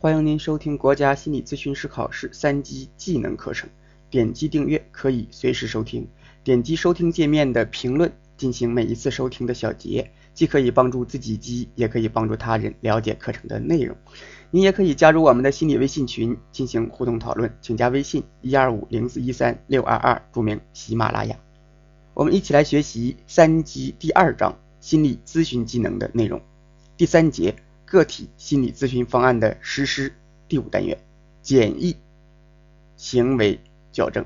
欢迎您收听国家心理咨询师考试三级技能课程。点击订阅可以随时收听，点击收听界面的评论进行每一次收听的小结，既可以帮助自己记，也可以帮助他人了解课程的内容。您也可以加入我们的心理微信群进行互动讨论，请加微信一二五零四一三六二二，注明喜马拉雅。我们一起来学习三级第二章心理咨询技能的内容，第三节个体心理咨询方案的实施，第五单元简易行为。矫正，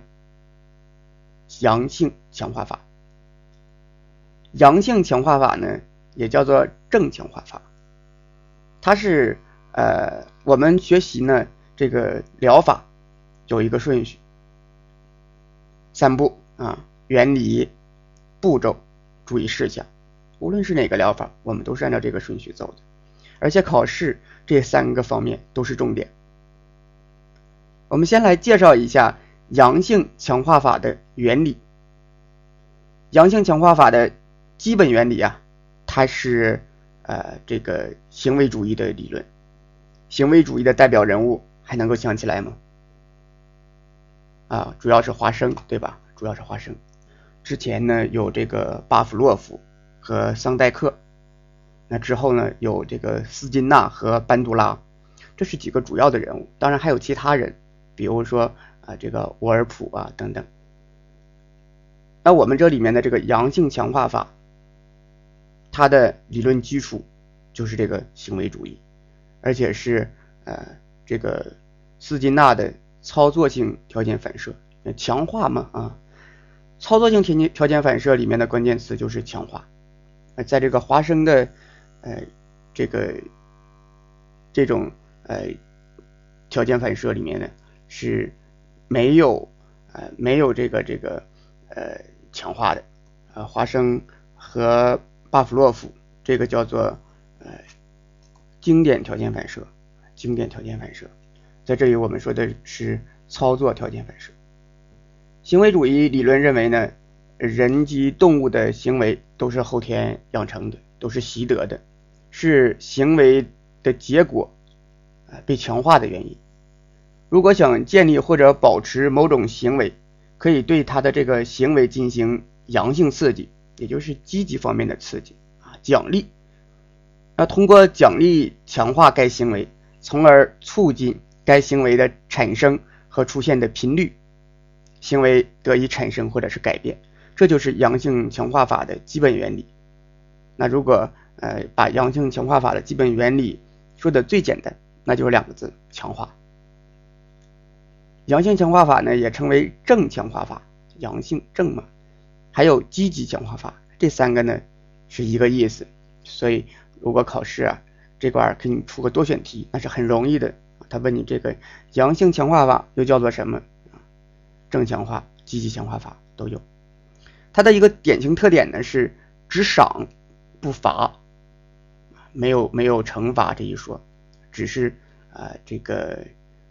阳性强化法。阳性强化法呢，也叫做正强化法。它是呃，我们学习呢这个疗法有一个顺序，三步啊，原理、步骤、注意事项。无论是哪个疗法，我们都是按照这个顺序走的。而且考试这三个方面都是重点。我们先来介绍一下。阳性强化法的原理，阳性强化法的基本原理啊，它是呃这个行为主义的理论。行为主义的代表人物还能够想起来吗？啊，主要是华生，对吧？主要是华生。之前呢有这个巴甫洛夫和桑代克，那之后呢有这个斯金纳和班杜拉，这是几个主要的人物。当然还有其他人，比如说。啊，这个沃尔普啊等等，那我们这里面的这个阳性强化法，它的理论基础就是这个行为主义，而且是呃这个斯金纳的操作性条件反射强化嘛啊，操作性条件条件反射里面的关键词就是强化，在这个华生的呃这个这种呃条件反射里面呢是。没有，呃，没有这个这个，呃，强化的，呃，华生和巴甫洛夫这个叫做呃经典条件反射，经典条件反射，在这里我们说的是操作条件反射。行为主义理论认为呢，人及动物的行为都是后天养成的，都是习得的，是行为的结果，啊，被强化的原因。如果想建立或者保持某种行为，可以对他的这个行为进行阳性刺激，也就是积极方面的刺激啊，奖励。那通过奖励强化该行为，从而促进该行为的产生和出现的频率，行为得以产生或者是改变。这就是阳性强化法的基本原理。那如果呃把阳性强化法的基本原理说的最简单，那就是两个字：强化。阳性强化法呢，也称为正强化法，阳性正嘛，还有积极强化法，这三个呢是一个意思。所以如果考试啊这块给你出个多选题，那是很容易的。他问你这个阳性强化法又叫做什么？正强化、积极强化法都有。它的一个典型特点呢是只赏不罚，没有没有惩罚这一说，只是啊这个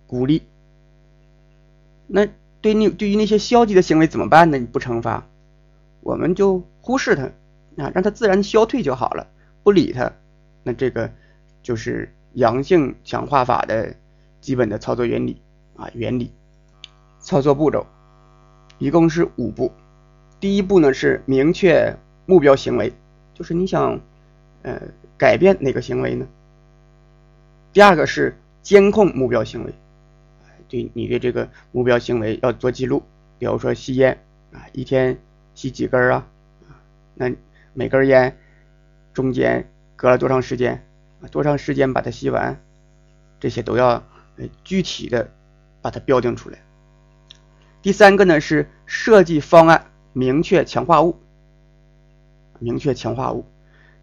鼓励。那对你对于那些消极的行为怎么办呢？你不惩罚，我们就忽视它啊，让它自然消退就好了，不理它。那这个就是阳性强化法的基本的操作原理啊，原理。操作步骤一共是五步。第一步呢是明确目标行为，就是你想呃改变哪个行为呢？第二个是监控目标行为。对你的这个目标行为要做记录，比如说吸烟啊，一天吸几根啊？那每根烟中间隔了多长时间？多长时间把它吸完？这些都要具体的把它标定出来。第三个呢是设计方案，明确强化物，明确强化物。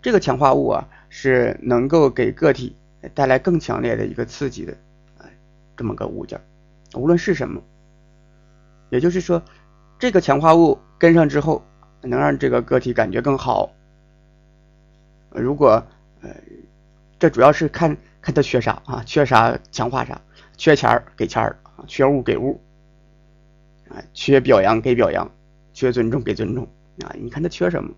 这个强化物啊是能够给个体带来更强烈的一个刺激的啊这么个物件。无论是什么，也就是说，这个强化物跟上之后，能让这个个体感觉更好。如果呃，这主要是看看他缺啥啊，缺啥强化啥，缺钱儿给钱儿啊，缺物给物啊，缺表扬给表扬，缺尊重给尊重啊，你看他缺什么？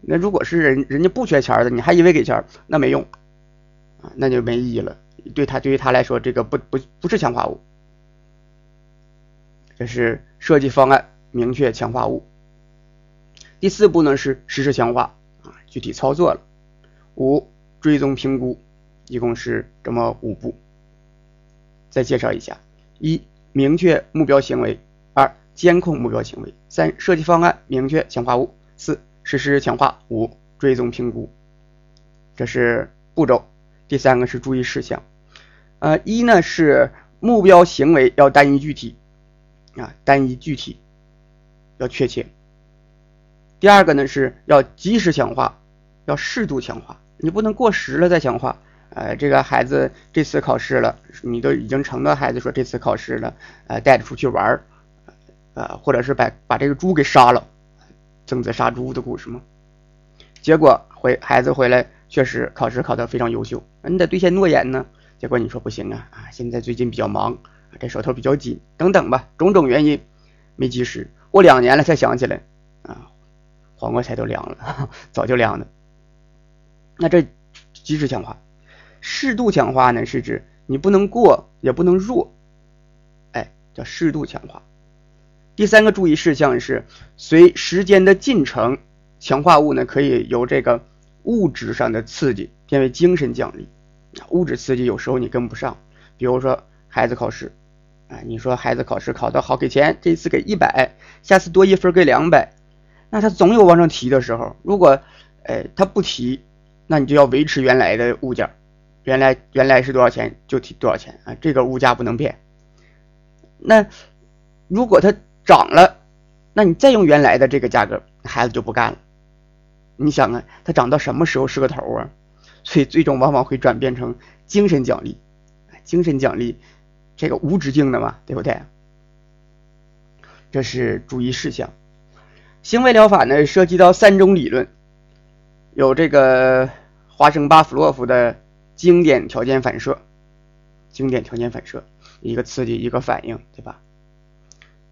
那如果是人人家不缺钱的，你还以为给钱那没用啊，那就没意义了。对他对于他来说，这个不不不是强化物。这是设计方案明确强化物。第四步呢是实施强化啊，具体操作了。五追踪评估，一共是这么五步。再介绍一下：一、明确目标行为；二、监控目标行为；三、设计方案明确强化物；四、实施强化；五、追踪评估。这是步骤。第三个是注意事项。呃，一呢是目标行为要单一具体啊，单一具体，要确切。第二个呢是要及时强化，要适度强化，你不能过时了再强化。呃，这个孩子这次考试了，你都已经承诺孩子说这次考试了，呃，带着出去玩儿，呃，或者是把把这个猪给杀了，曾子杀猪的故事吗？结果回孩子回来确实考试考得非常优秀，你得兑现诺言呢。结果你说不行啊啊，现在最近比较忙，这手头比较紧，等等吧，种种原因没及时，过两年了才想起来啊。黄瓜菜都凉了，早就凉了。那这及时强化，适度强化呢？是指你不能过，也不能弱，哎，叫适度强化。第三个注意事项是，随时间的进程，强化物呢可以由这个物质上的刺激变为精神奖励。物质刺激有时候你跟不上，比如说孩子考试，啊，你说孩子考试考得好给钱，这次给一百，下次多一分给两百。那他总有往上提的时候，如果，哎，他不提，那你就要维持原来的物件，原来原来是多少钱就提多少钱啊，这个物价不能变。那如果他涨了，那你再用原来的这个价格，孩子就不干了。你想啊，它涨到什么时候是个头啊？所以最终往往会转变成精神奖励，精神奖励，这个无止境的嘛，对不对？这是注意事项。行为疗法呢，涉及到三种理论，有这个华生巴甫洛夫的经典条件反射，经典条件反射，一个刺激一个反应，对吧？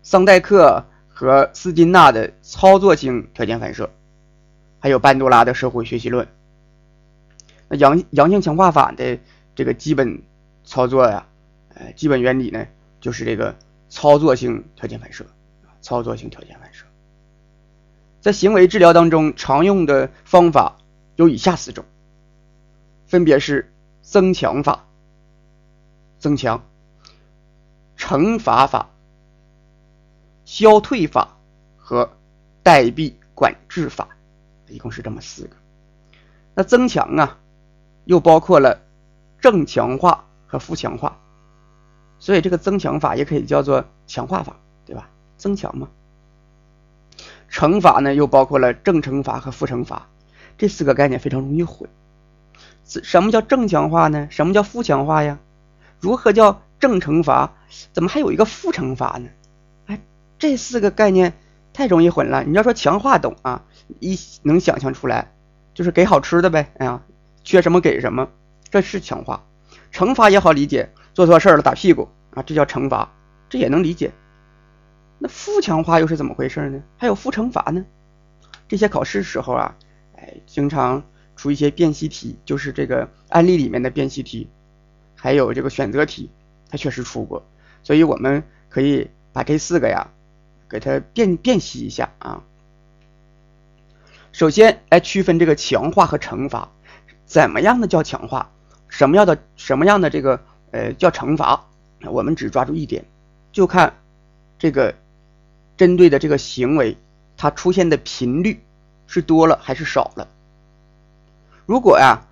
桑代克和斯金纳的操作性条件反射，还有班多拉的社会学习论。那阳阳性强化法的这个基本操作呀，呃，基本原理呢，就是这个操作性条件反射，操作性条件反射。在行为治疗当中，常用的方法有以下四种，分别是增强法、增强、惩罚法、消退法和代币管制法，一共是这么四个。那增强啊，又包括了正强化和负强化，所以这个增强法也可以叫做强化法，对吧？增强嘛。惩罚呢，又包括了正惩罚和负惩罚，这四个概念非常容易混。什么叫正强化呢？什么叫负强化呀？如何叫正惩罚？怎么还有一个负惩罚呢？这四个概念太容易混了。你要说强化懂啊，一能想象出来，就是给好吃的呗。哎呀，缺什么给什么，这是强化。惩罚也好理解，做错事了打屁股啊，这叫惩罚，这也能理解。那负强化又是怎么回事呢？还有负惩罚呢？这些考试时候啊，哎，经常出一些辨析题，就是这个案例里面的辨析题，还有这个选择题，它确实出过。所以我们可以把这四个呀，给它辨辨析一下啊。首先来区分这个强化和惩罚，怎么样的叫强化？什么样的什么样的这个呃叫惩罚？我们只抓住一点，就看这个。针对的这个行为，它出现的频率是多了还是少了？如果呀，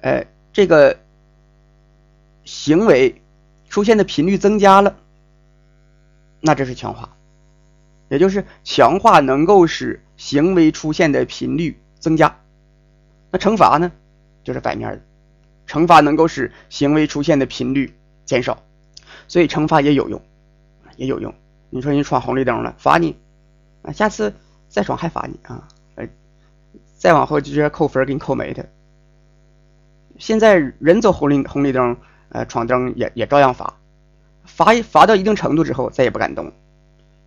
呃，这个行为出现的频率增加了，那这是强化，也就是强化能够使行为出现的频率增加。那惩罚呢，就是反面的，惩罚能够使行为出现的频率减少，所以惩罚也有用，也有用。你说你闯红绿灯了，罚你啊！下次再闯还罚你啊！呃，再往后就直接扣分，给你扣没的。现在人走红绿红绿灯，呃，闯灯也也照样罚，罚罚到一定程度之后，再也不敢动。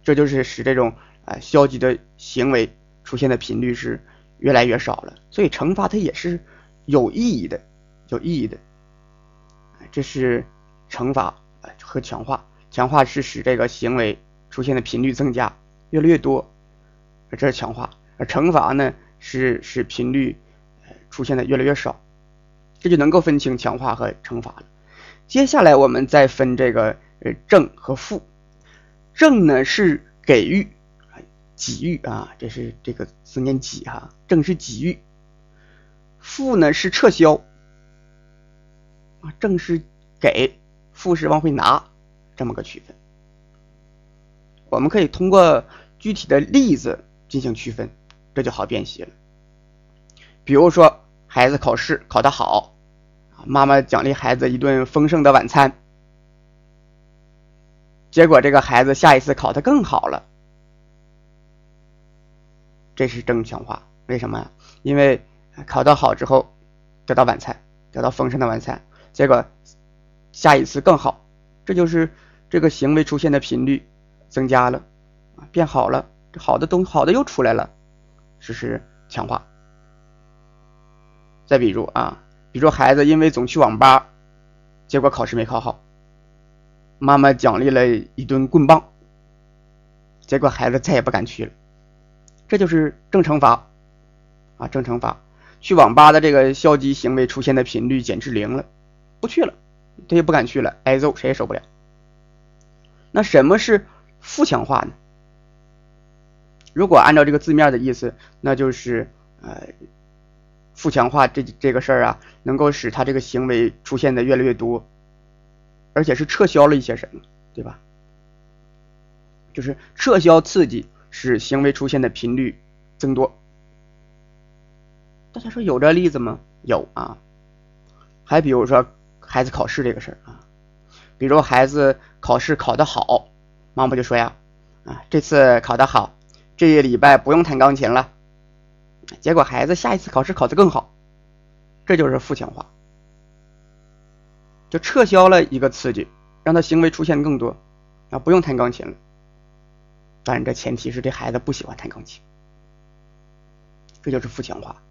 这就是使这种呃消极的行为出现的频率是越来越少了。所以惩罚它也是有意义的，有意义的。这是惩罚和强化。强化是使这个行为出现的频率增加，越来越多，这是强化；而惩罚呢，是使频率出现的越来越少。这就能够分清强化和惩罚了。接下来我们再分这个呃正和负。正呢是给予、给予啊，这是这个字念给哈。正是给予。负呢是撤销啊，正是给，负是往回拿，这么个区分。我们可以通过具体的例子进行区分，这就好辨析了。比如说，孩子考试考得好。妈妈奖励孩子一顿丰盛的晚餐，结果这个孩子下一次考得更好了，这是正强化。为什么呀？因为考得好之后得到晚餐，得到丰盛的晚餐，结果下一次更好，这就是这个行为出现的频率增加了，变好了，好的东好的又出来了，这是强化。再比如啊。比如，孩子因为总去网吧，结果考试没考好，妈妈奖励了一顿棍棒，结果孩子再也不敢去了。这就是正惩罚啊，正惩罚。去网吧的这个消极行为出现的频率减至零了，不去了，他也不敢去了，挨揍谁也受不了。那什么是负强化呢？如果按照这个字面的意思，那就是呃。负强化这这个事儿啊，能够使他这个行为出现的越来越多，而且是撤销了一些什么，对吧？就是撤销刺激，使行为出现的频率增多。大家说有这例子吗？有啊。还比如说孩子考试这个事儿啊，比如孩子考试考得好，妈妈就说呀，啊，这次考得好，这一礼拜不用弹钢琴了。结果孩子下一次考试考得更好，这就是负强化，就撤销了一个刺激，让他行为出现更多，啊，不用弹钢琴了。当然，这前提是这孩子不喜欢弹钢琴，这就是负强化，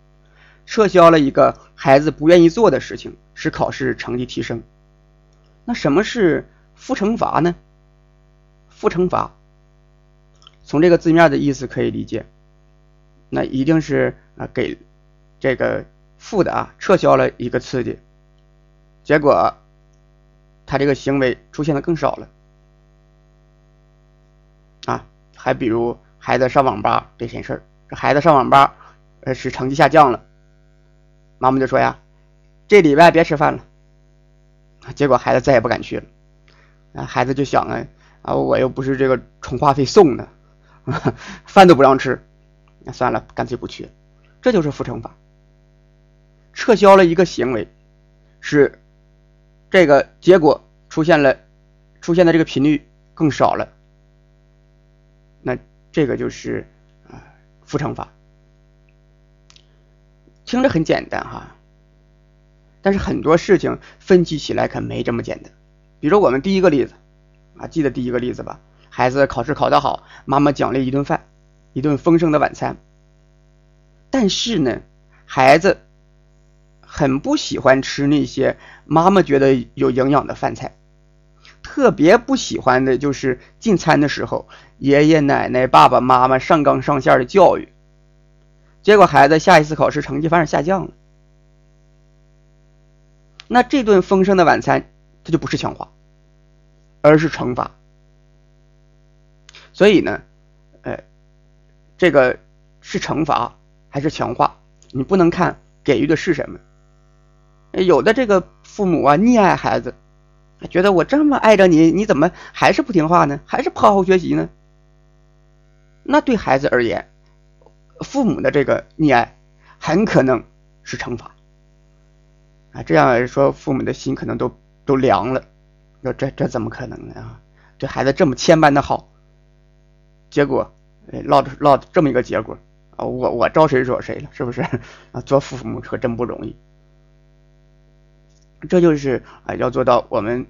撤销了一个孩子不愿意做的事情，使考试成绩提升。那什么是负惩罚呢？负惩罚，从这个字面的意思可以理解。那一定是啊，给这个负的啊撤销了一个刺激，结果他这个行为出现的更少了啊。还比如孩子上网吧这件事儿，这孩子上网吧呃是成绩下降了，妈妈就说呀，这礼拜别吃饭了，结果孩子再也不敢去了。啊，孩子就想啊啊，我又不是这个充话费送的，饭都不让吃。那算了，干脆不去，这就是负惩罚。撤销了一个行为，是这个结果出现了，出现的这个频率更少了。那这个就是啊负乘法。听着很简单哈，但是很多事情分析起来可没这么简单。比如我们第一个例子啊，记得第一个例子吧？孩子考试考得好，妈妈奖励一顿饭。一顿丰盛的晚餐，但是呢，孩子很不喜欢吃那些妈妈觉得有营养的饭菜，特别不喜欢的就是进餐的时候爷爷奶奶、爸爸妈妈上纲上线的教育，结果孩子下一次考试成绩反而下降了。那这顿丰盛的晚餐，它就不是强化，而是惩罚。所以呢，呃。这个是惩罚还是强化？你不能看给予的是什么。有的这个父母啊溺爱孩子，觉得我这么爱着你，你怎么还是不听话呢？还是不好好学习呢？那对孩子而言，父母的这个溺爱很可能是惩罚啊。这样说，父母的心可能都都凉了。说这这怎么可能呢？啊，对孩子这么千般的好，结果。落着落这么一个结果啊，我我招谁惹谁了？是不是 啊？做父母可真不容易。这就是啊，要做到我们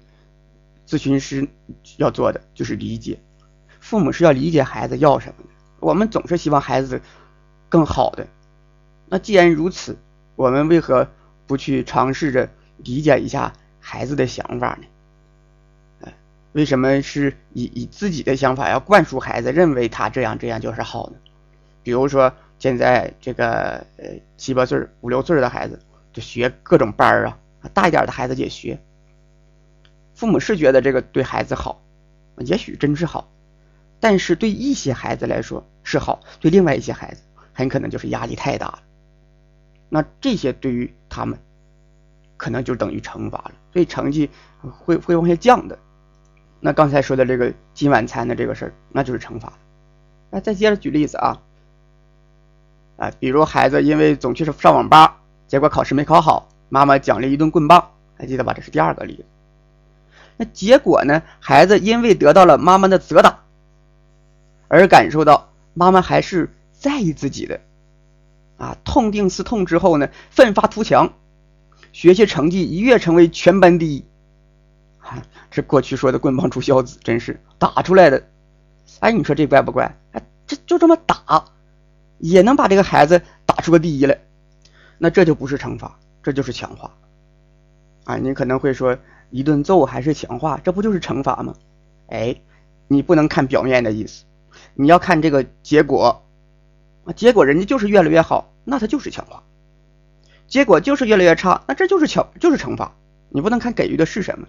咨询师要做的，就是理解父母是要理解孩子要什么的。我们总是希望孩子更好的。那既然如此，我们为何不去尝试着理解一下孩子的想法呢？为什么是以以自己的想法要灌输孩子，认为他这样这样就是好呢？比如说现在这个呃七八岁、五六岁的孩子就学各种班儿啊，大一点的孩子也学。父母是觉得这个对孩子好，也许真是好，但是对一些孩子来说是好，对另外一些孩子很可能就是压力太大了。那这些对于他们可能就等于惩罚了，所以成绩会会往下降的。那刚才说的这个今晚餐的这个事儿，那就是惩罚。那再接着举例子啊，啊，比如孩子因为总去上网吧，结果考试没考好，妈妈奖励一顿棍棒，还记得吧？这是第二个例子。那结果呢？孩子因为得到了妈妈的责打，而感受到妈妈还是在意自己的，啊，痛定思痛之后呢，奋发图强，学习成绩一跃成为全班第一。啊，这过去说的“棍棒出孝子”，真是打出来的。哎，你说这怪不怪？哎，这就这么打，也能把这个孩子打出个第一来。那这就不是惩罚，这就是强化。啊，你可能会说。一顿揍还是强化，这不就是惩罚吗？哎，你不能看表面的意思，你要看这个结果啊。结果人家就是越来越好，那他就是强化；结果就是越来越差，那这就是强就是惩罚。你不能看给予的是什么，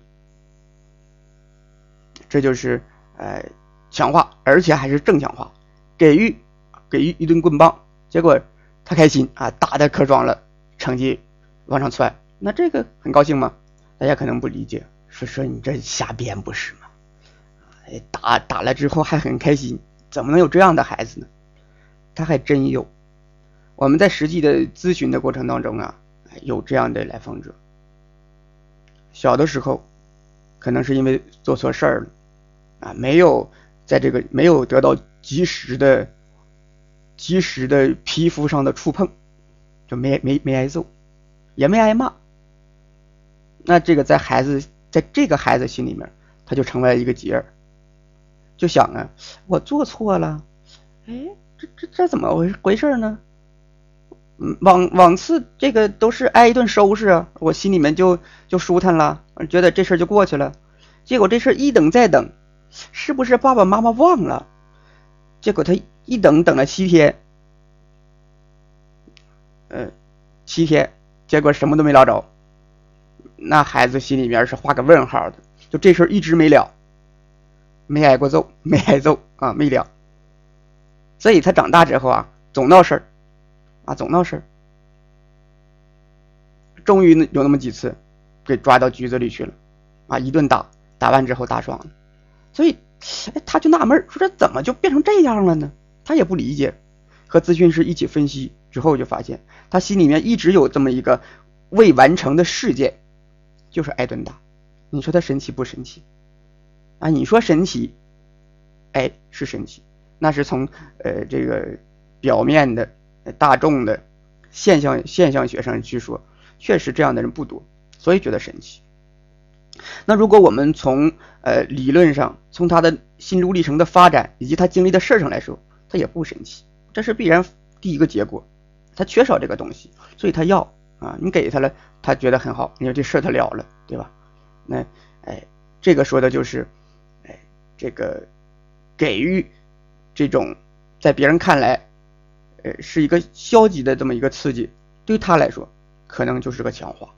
这就是呃强化，而且还是正强化。给予给予一顿棍棒，结果他开心啊，打的可爽了，成绩往上窜，那这个很高兴吗？大家可能不理解，说说你这瞎编不是吗？哎，打打了之后还很开心，怎么能有这样的孩子呢？他还真有。我们在实际的咨询的过程当中啊，有这样的来访者。小的时候，可能是因为做错事儿了啊，没有在这个没有得到及时的、及时的皮肤上的触碰，就没没没挨揍，也没挨骂。那这个在孩子在这个孩子心里面，他就成为了一个结儿，就想啊，我做错了，哎，这这这怎么回回事呢？嗯，往往次这个都是挨一顿收拾啊，我心里面就就舒坦了，觉得这事就过去了。结果这事一等再等，是不是爸爸妈妈忘了？结果他一等等了七天，嗯，七天，结果什么都没捞着。那孩子心里面是画个问号的，就这事儿一直没了，没挨过揍，没挨揍啊，没了。所以他长大之后啊，总闹事儿，啊，总闹事儿。终于有那么几次，给抓到局子里去了，啊，一顿打，打完之后打爽了。所以，哎，他就纳闷说这怎么就变成这样了呢？他也不理解。和咨询师一起分析之后，就发现他心里面一直有这么一个未完成的事件。就是挨顿打，你说他神奇不神奇？啊，你说神奇，哎，是神奇，那是从呃这个表面的大众的现象现象学上去说，确实这样的人不多，所以觉得神奇。那如果我们从呃理论上，从他的心路历程的发展以及他经历的事上来说，他也不神奇，这是必然第一个结果，他缺少这个东西，所以他要。啊，你给他了，他觉得很好，你说这事他了了，对吧？那，哎，这个说的就是，哎，这个给予这种在别人看来，呃，是一个消极的这么一个刺激，对他来说，可能就是个强化。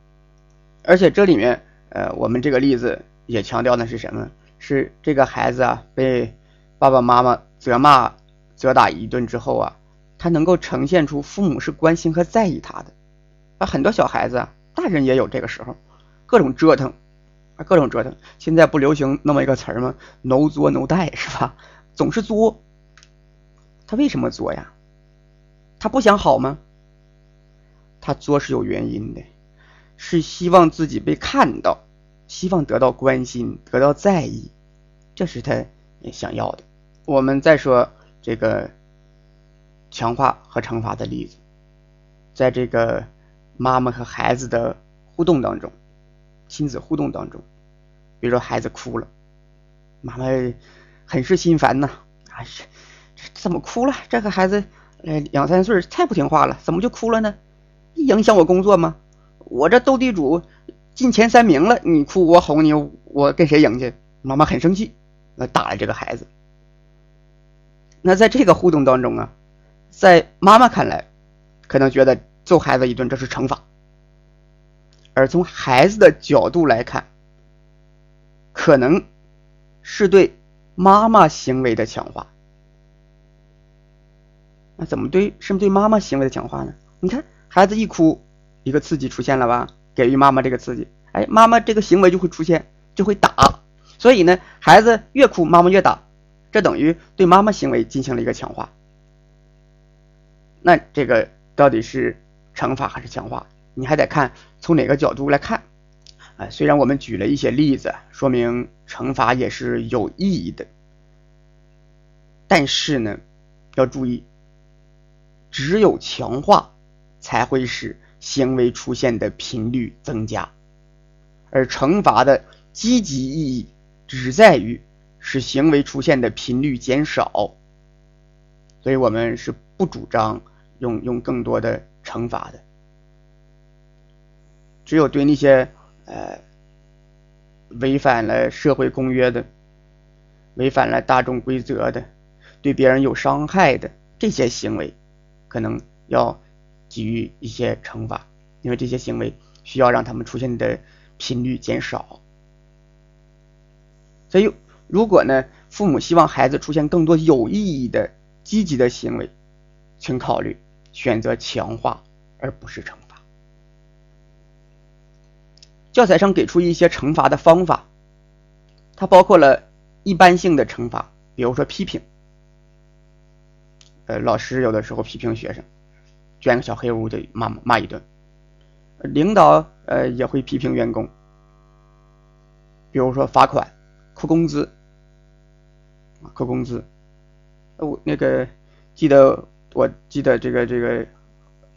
而且这里面，呃，我们这个例子也强调的是什么？是这个孩子啊，被爸爸妈妈责骂、责打一顿之后啊，他能够呈现出父母是关心和在意他的。啊，很多小孩子啊，大人也有这个时候，各种折腾，啊，各种折腾。现在不流行那么一个词儿吗？no 作 no 带是吧？总是作，他为什么作呀？他不想好吗？他作是有原因的，是希望自己被看到，希望得到关心，得到在意，这是他想要的。我们再说这个强化和惩罚的例子，在这个。妈妈和孩子的互动当中，亲子互动当中，比如说孩子哭了，妈妈很是心烦呐，啊，这怎么哭了？这个孩子呃两三岁，太不听话了，怎么就哭了呢？影响我工作吗？我这斗地主进前三名了，你哭我哄你，我跟谁赢去？妈妈很生气，那打了这个孩子。那在这个互动当中啊，在妈妈看来，可能觉得揍孩子一顿这是惩罚，而从孩子的角度来看，可能是对妈妈行为的强化。那怎么对？是不是对妈妈行为的强化呢？你看，孩子一哭，一个刺激出现了吧？给予妈妈这个刺激，哎，妈妈这个行为就会出现，就会打。所以呢，孩子越哭，妈妈越打，这等于对妈妈行为进行了一个强化。那这个到底是惩罚还是强化？你还得看从哪个角度来看。哎，虽然我们举了一些例子，说明惩罚也是有意义的，但是呢，要注意。只有强化，才会使行为出现的频率增加，而惩罚的积极意义只在于使行为出现的频率减少。所以我们是不主张用用更多的惩罚的，只有对那些呃违反了社会公约的、违反了大众规则的、对别人有伤害的这些行为。可能要给予一些惩罚，因为这些行为需要让他们出现的频率减少。所以，如果呢，父母希望孩子出现更多有意义的、积极的行为，请考虑选择强化而不是惩罚。教材上给出一些惩罚的方法，它包括了一般性的惩罚，比如说批评。呃，老师有的时候批评学生，捐个小黑屋就骂骂一顿；领导呃也会批评员工，比如说罚款、扣工资扣工资。我那个记得，我记得这个这个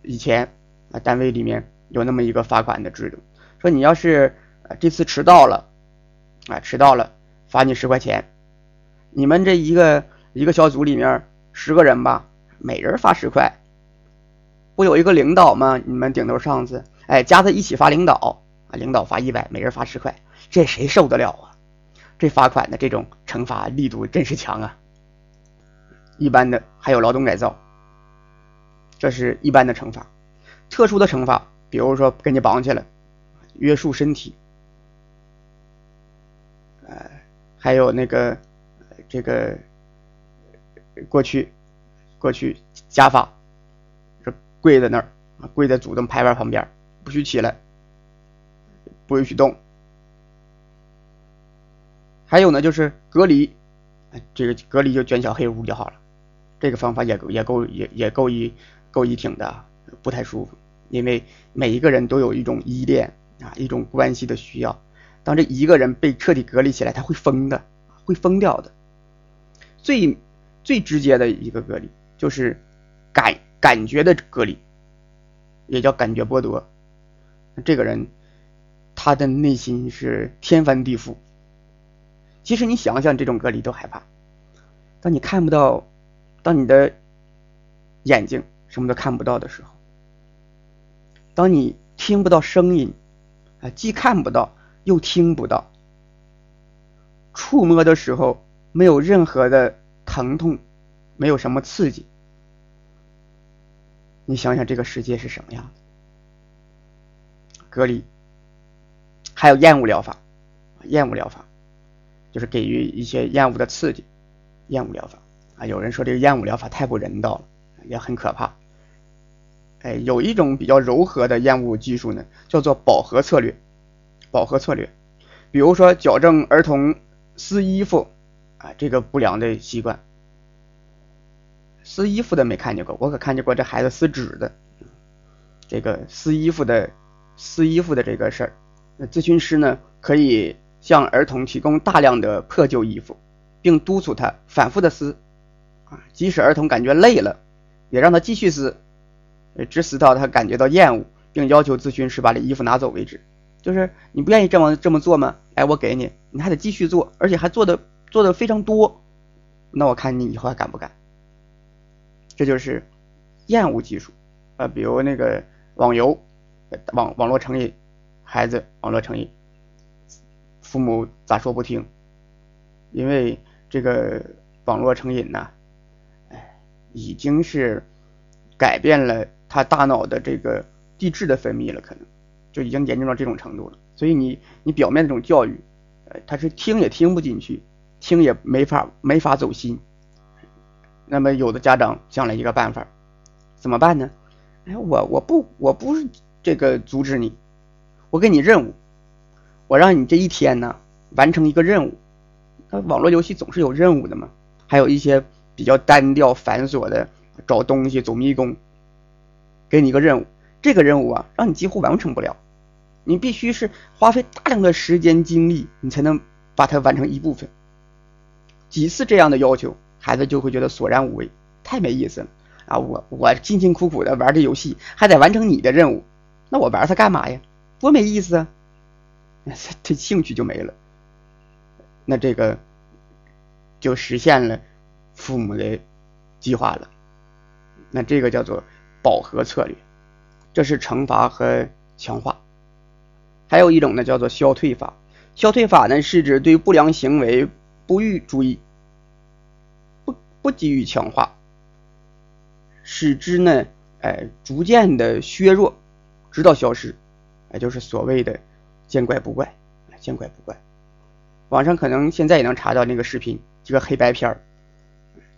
以前啊，单位里面有那么一个罚款的制度，说你要是这次迟到了啊，迟到了罚你十块钱。你们这一个一个小组里面。十个人吧，每人发十块。不有一个领导吗？你们顶头上司，哎，加在一起发领导啊，领导罚一百，每人发十块，这谁受得了啊？这罚款的这种惩罚力度真是强啊。一般的还有劳动改造，这是一般的惩罚。特殊的惩罚，比如说给你绑起来，约束身体，呃，还有那个这个。过去，过去家法是跪在那儿跪在祖宗牌位旁边，不许起来，不允许动。还有呢，就是隔离，这个隔离就卷小黑屋就好了。这个方法也也够也也够一够一挺的，不太舒服，因为每一个人都有一种依恋啊，一种关系的需要。当这一个人被彻底隔离起来，他会疯的，会疯掉的。最。最直接的一个隔离就是感感觉的隔离，也叫感觉剥夺。这个人他的内心是天翻地覆。其实你想想，这种隔离都害怕。当你看不到，当你的眼睛什么都看不到的时候，当你听不到声音啊，既看不到又听不到，触摸的时候没有任何的。疼痛，没有什么刺激。你想想这个世界是什么样的？隔离，还有厌恶疗法，厌恶疗法就是给予一些厌恶的刺激。厌恶疗法啊，有人说这个厌恶疗法太不人道了，也很可怕。哎，有一种比较柔和的厌恶技术呢，叫做饱和策略。饱和策略，比如说矫正儿童撕衣服。啊，这个不良的习惯，撕衣服的没看见过，我可看见过这孩子撕纸的。这个撕衣服的，撕衣服的这个事儿，那咨询师呢可以向儿童提供大量的破旧衣服，并督促他反复的撕，啊，即使儿童感觉累了，也让他继续撕，直撕到他感觉到厌恶，并要求咨询师把这衣服拿走为止。就是你不愿意这么这么做吗？哎，我给你，你还得继续做，而且还做的。做的非常多，那我看你以后还敢不敢？这就是厌恶技术啊，比如那个网游、网网络成瘾，孩子网络成瘾，父母咋说不听？因为这个网络成瘾呐，哎，已经是改变了他大脑的这个地质的分泌了，可能就已经严重到这种程度了。所以你你表面这种教育，呃，他是听也听不进去，听也没法没法走心。那么有的家长想了一个办法，怎么办呢？哎，我我不我不是这个阻止你，我给你任务，我让你这一天呢完成一个任务。那网络游戏总是有任务的嘛，还有一些比较单调繁琐的找东西、走迷宫，给你一个任务，这个任务啊让你几乎完成不了，你必须是花费大量的时间精力，你才能把它完成一部分。几次这样的要求，孩子就会觉得索然无味，太没意思了。啊，我我辛辛苦苦的玩这游戏，还得完成你的任务，那我玩它干嘛呀？多没意思啊！这兴趣就没了。那这个就实现了父母的计划了。那这个叫做饱和策略，这是惩罚和强化。还有一种呢，叫做消退法。消退法呢，是指对不良行为不予注意，不不给予强化。使之呢，哎，逐渐的削弱，直到消失，也就是所谓的见怪不怪，见怪不怪。网上可能现在也能查到那个视频，这个黑白片儿，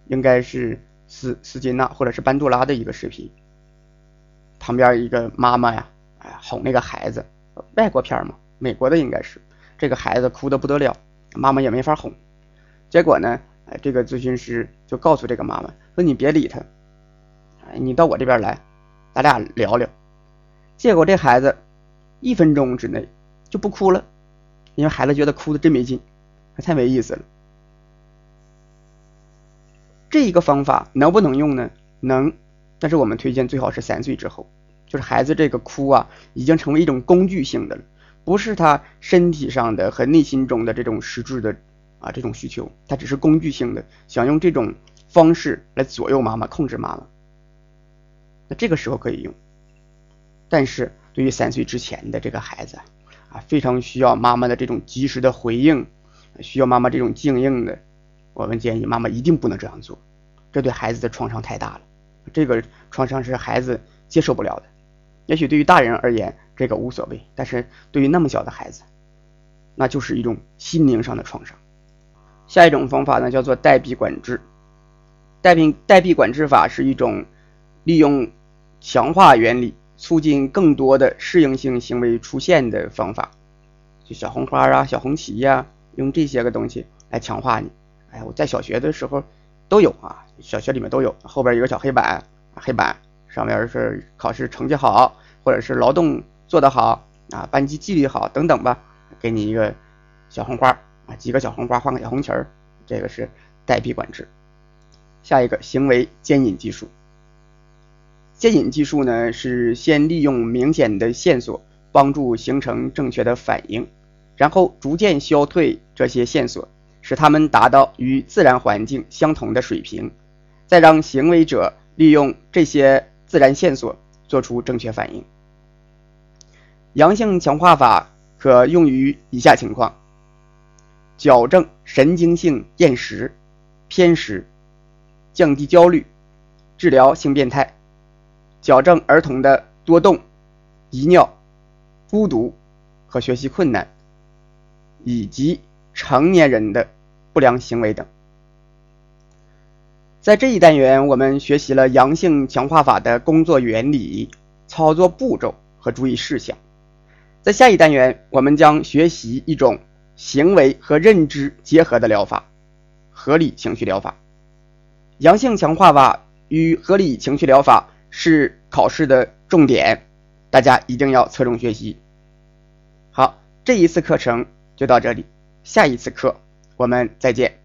应该是斯斯金纳或者是班杜拉的一个视频。旁边一个妈妈呀，哎，哄那个孩子，外国片嘛，美国的应该是，这个孩子哭的不得了，妈妈也没法哄。结果呢，哎，这个咨询师就告诉这个妈妈说：“你别理他。”你到我这边来，咱俩聊聊。结果这孩子一分钟之内就不哭了，因为孩子觉得哭的真没劲，太没意思了。这一个方法能不能用呢？能，但是我们推荐最好是三岁之后，就是孩子这个哭啊，已经成为一种工具性的了，不是他身体上的和内心中的这种实质的啊这种需求，他只是工具性的，想用这种方式来左右妈妈，控制妈妈。那这个时候可以用，但是对于三岁之前的这个孩子啊，非常需要妈妈的这种及时的回应，需要妈妈这种静应的，我们建议妈妈一定不能这样做，这对孩子的创伤太大了，这个创伤是孩子接受不了的。也许对于大人而言这个无所谓，但是对于那么小的孩子，那就是一种心灵上的创伤。下一种方法呢，叫做代币管制。代币代币管制法是一种利用。强化原理，促进更多的适应性行为出现的方法，就小红花啊、小红旗呀，用这些个东西来强化你。哎，我在小学的时候都有啊，小学里面都有，后边有个小黑板，黑板上面是考试成绩好，或者是劳动做得好啊，班级纪律好等等吧，给你一个小红花啊，几个小红花换个小红旗儿，这个是代币管制。下一个行为牵引技术。牵引技术呢，是先利用明显的线索帮助形成正确的反应，然后逐渐消退这些线索，使它们达到与自然环境相同的水平，再让行为者利用这些自然线索做出正确反应。阳性强化法可用于以下情况：矫正神经性厌食、偏食，降低焦虑，治疗性变态。矫正儿童的多动、遗尿、孤独和学习困难，以及成年人的不良行为等。在这一单元，我们学习了阳性强化法的工作原理、操作步骤和注意事项。在下一单元，我们将学习一种行为和认知结合的疗法——合理情绪疗法。阳性强化法与合理情绪疗法。是考试的重点，大家一定要侧重学习。好，这一次课程就到这里，下一次课我们再见。